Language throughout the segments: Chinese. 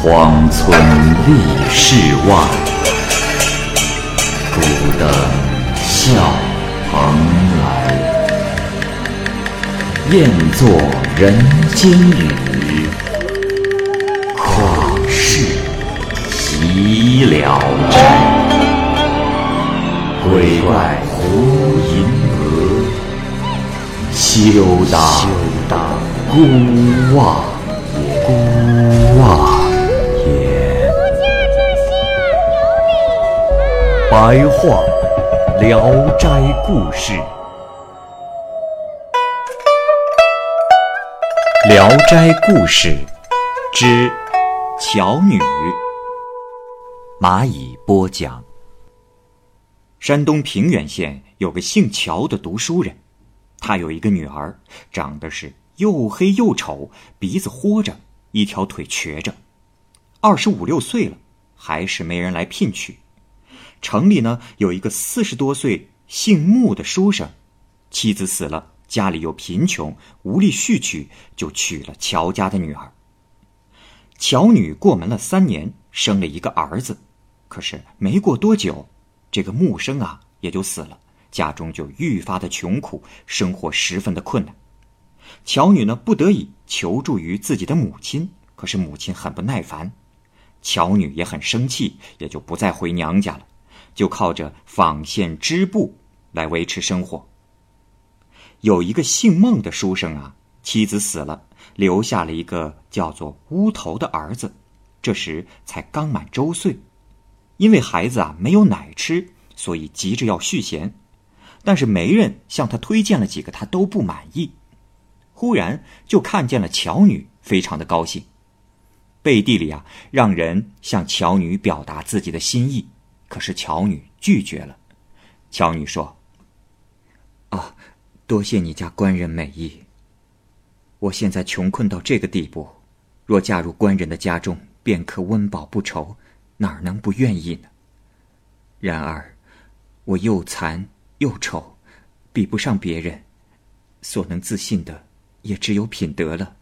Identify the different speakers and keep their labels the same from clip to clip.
Speaker 1: 荒村立世外，孤灯笑蓬莱。雁作人间雨，旷世岂了斋。鬼怪胡银娥，休当孤望
Speaker 2: 白话《聊斋故事》，《聊斋故事》之巧女，蚂蚁播讲。山东平原县有个姓乔的读书人，他有一个女儿，长得是又黑又丑，鼻子豁着，一条腿瘸着，二十五六岁了，还是没人来聘娶。城里呢有一个四十多岁姓穆的书生，妻子死了，家里又贫穷，无力续娶，就娶了乔家的女儿。乔女过门了三年，生了一个儿子，可是没过多久。这个木生啊，也就死了，家中就愈发的穷苦，生活十分的困难。乔女呢，不得已求助于自己的母亲，可是母亲很不耐烦，乔女也很生气，也就不再回娘家了，就靠着纺线织布来维持生活。有一个姓孟的书生啊，妻子死了，留下了一个叫做乌头的儿子，这时才刚满周岁。因为孩子啊没有奶吃，所以急着要续弦，但是媒人向他推荐了几个，他都不满意。忽然就看见了乔女，非常的高兴，背地里啊让人向乔女表达自己的心意，可是乔女拒绝了。乔女说：“啊，多谢你家官人美意。我现在穷困到这个地步，若嫁入官人的家中，便可温饱不愁。”哪能不愿意呢？然而，我又残又丑，比不上别人，所能自信的也只有品德了。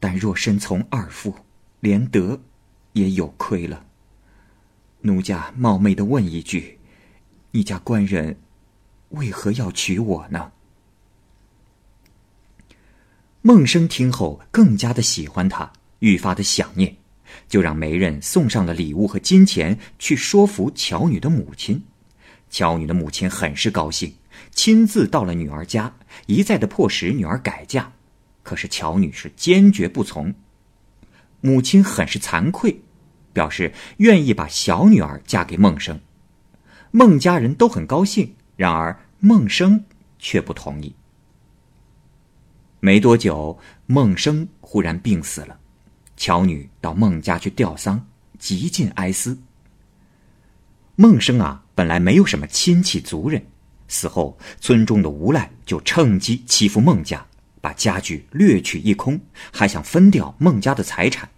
Speaker 2: 但若身从二父，连德也有亏了。奴家冒昧的问一句：你家官人为何要娶我呢？孟生听后更加的喜欢他，愈发的想念。就让媒人送上了礼物和金钱去说服乔女的母亲。乔女的母亲很是高兴，亲自到了女儿家，一再的迫使女儿改嫁。可是乔女是坚决不从。母亲很是惭愧，表示愿意把小女儿嫁给孟生。孟家人都很高兴，然而孟生却不同意。没多久，孟生忽然病死了。乔女到孟家去吊丧，极尽哀思。孟生啊，本来没有什么亲戚族人，死后村中的无赖就趁机欺负孟家，把家具掠取一空，还想分掉孟家的财产。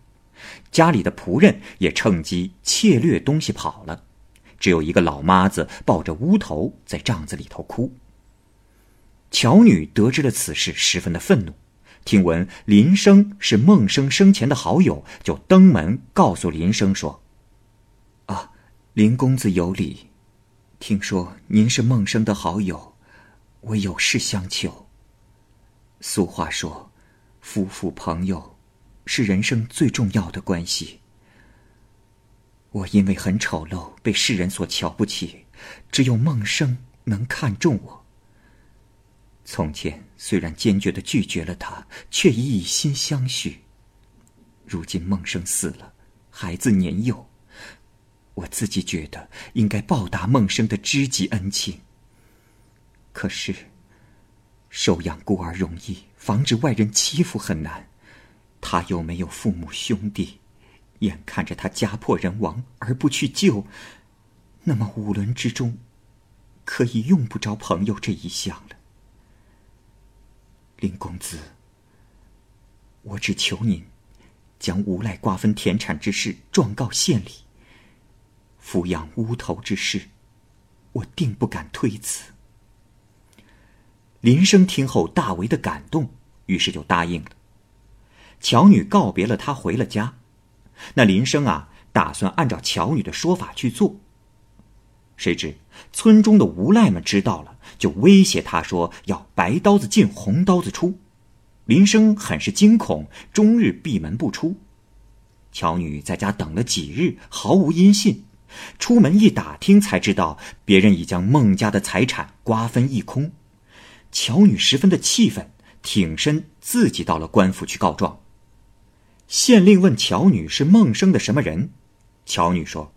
Speaker 2: 家里的仆人也趁机窃掠东西跑了，只有一个老妈子抱着乌头在帐子里头哭。乔女得知了此事，十分的愤怒。听闻林生是孟生生前的好友，就登门告诉林生说：“啊，林公子有礼，听说您是孟生的好友，我有事相求。俗话说，夫妇朋友是人生最重要的关系。我因为很丑陋，被世人所瞧不起，只有孟生能看重我。”从前虽然坚决的拒绝了他，却已以心相许。如今孟生死了，孩子年幼，我自己觉得应该报答孟生的知己恩情。可是，收养孤儿容易，防止外人欺负很难。他又没有父母兄弟，眼看着他家破人亡而不去救，那么五伦之中，可以用不着朋友这一项了。林公子，我只求您将无赖瓜分田产之事状告县里。抚养乌头之事，我定不敢推辞。林生听后大为的感动，于是就答应了。乔女告别了他，回了家。那林生啊，打算按照乔女的说法去做。谁知村中的无赖们知道了，就威胁他说要白刀子进红刀子出。林生很是惊恐，终日闭门不出。乔女在家等了几日，毫无音信。出门一打听，才知道别人已将孟家的财产瓜分一空。乔女十分的气愤，挺身自己到了官府去告状。县令问乔女是孟生的什么人，乔女说：“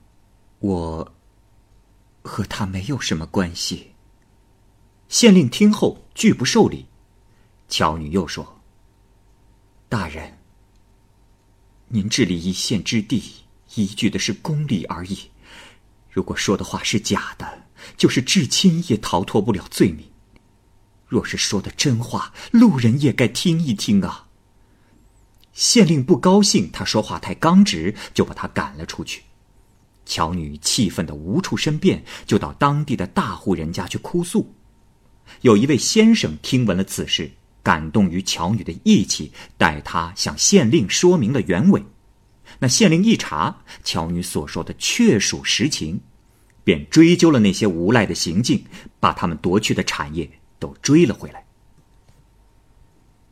Speaker 2: 我和他没有什么关系。”县令听后拒不受理。乔女又说：“大人，您治理一县之地，依据的是公理而已。如果说的话是假的，就是至亲也逃脱不了罪名。若是说的真话，路人也该听一听啊。”县令不高兴，他说话太刚直，就把他赶了出去。乔女气愤的无处申辩，就到当地的大户人家去哭诉。有一位先生听闻了此事，感动于乔女的义气，代他向县令说明了原委。那县令一查，乔女所说的确属实情，便追究了那些无赖的行径，把他们夺去的产业都追了回来。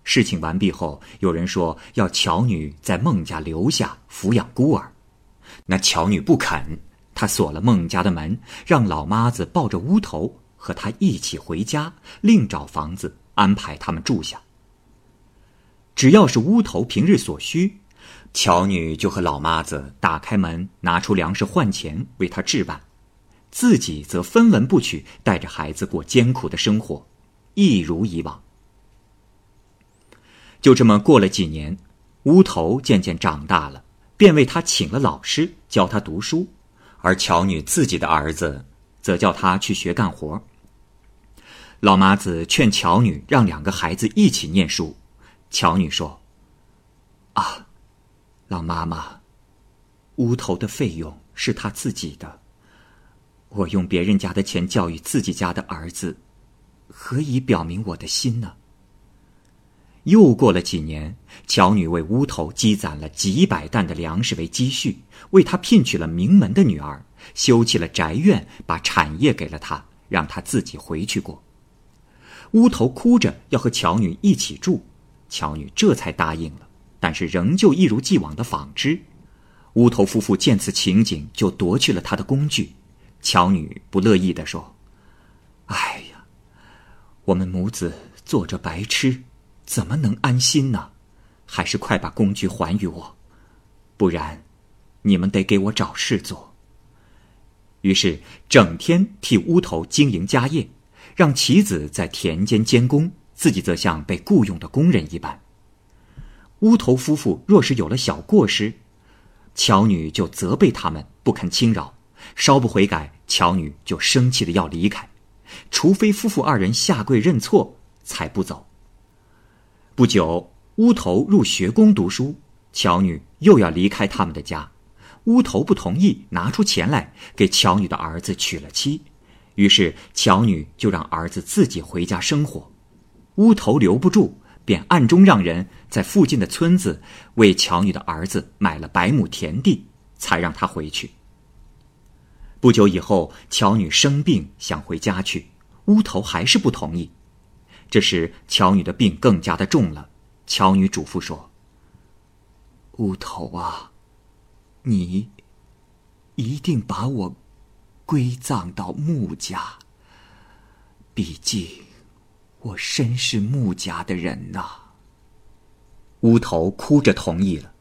Speaker 2: 事情完毕后，有人说要乔女在孟家留下抚养孤儿，那乔女不肯，她锁了孟家的门，让老妈子抱着乌头和她一起回家，另找房子安排他们住下。只要是乌头平日所需，乔女就和老妈子打开门，拿出粮食换钱为他置办，自己则分文不取，带着孩子过艰苦的生活，一如以往。就这么过了几年，乌头渐渐长大了，便为他请了老师教他读书，而乔女自己的儿子则叫他去学干活。老妈子劝乔女让两个孩子一起念书，乔女说：“啊，老妈妈，乌头的费用是他自己的，我用别人家的钱教育自己家的儿子，何以表明我的心呢？”又过了几年，乔女为乌头积攒了几百担的粮食为积蓄，为他聘娶了名门的女儿，修起了宅院，把产业给了他，让他自己回去过。乌头哭着要和乔女一起住，乔女这才答应了，但是仍旧一如既往的纺织。乌头夫妇见此情景，就夺去了他的工具。乔女不乐意地说：“哎呀，我们母子做着白吃。”怎么能安心呢？还是快把工具还于我，不然，你们得给我找事做。于是整天替乌头经营家业，让其子在田间监工，自己则像被雇佣的工人一般。乌头夫妇若是有了小过失，乔女就责备他们不肯轻饶，稍不悔改，乔女就生气的要离开，除非夫妇二人下跪认错，才不走。不久，乌头入学宫读书，乔女又要离开他们的家。乌头不同意，拿出钱来给乔女的儿子娶了妻。于是，乔女就让儿子自己回家生活。乌头留不住，便暗中让人在附近的村子为乔女的儿子买了百亩田地，才让他回去。不久以后，乔女生病，想回家去，乌头还是不同意。这时，乔女的病更加的重了。乔女嘱咐说：“乌头啊，你一定把我归葬到穆家。毕竟，我身是穆家的人呐。”乌头哭着同意了。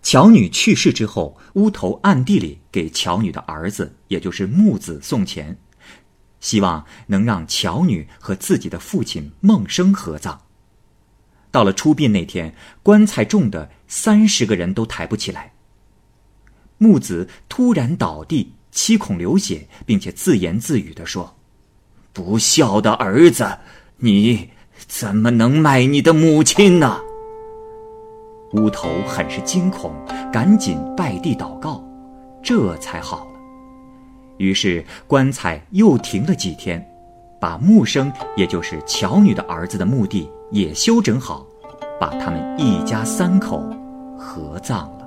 Speaker 2: 乔女去世之后，乌头暗地里给乔女的儿子，也就是木子送钱。希望能让乔女和自己的父亲孟生合葬。到了出殡那天，棺材重的三十个人都抬不起来。木子突然倒地，七孔流血，并且自言自语的说：“不孝的儿子，你怎么能卖你的母亲呢？”乌头很是惊恐，赶紧拜地祷告，这才好。于是棺材又停了几天，把木生，也就是乔女的儿子的墓地也修整好，把他们一家三口合葬了。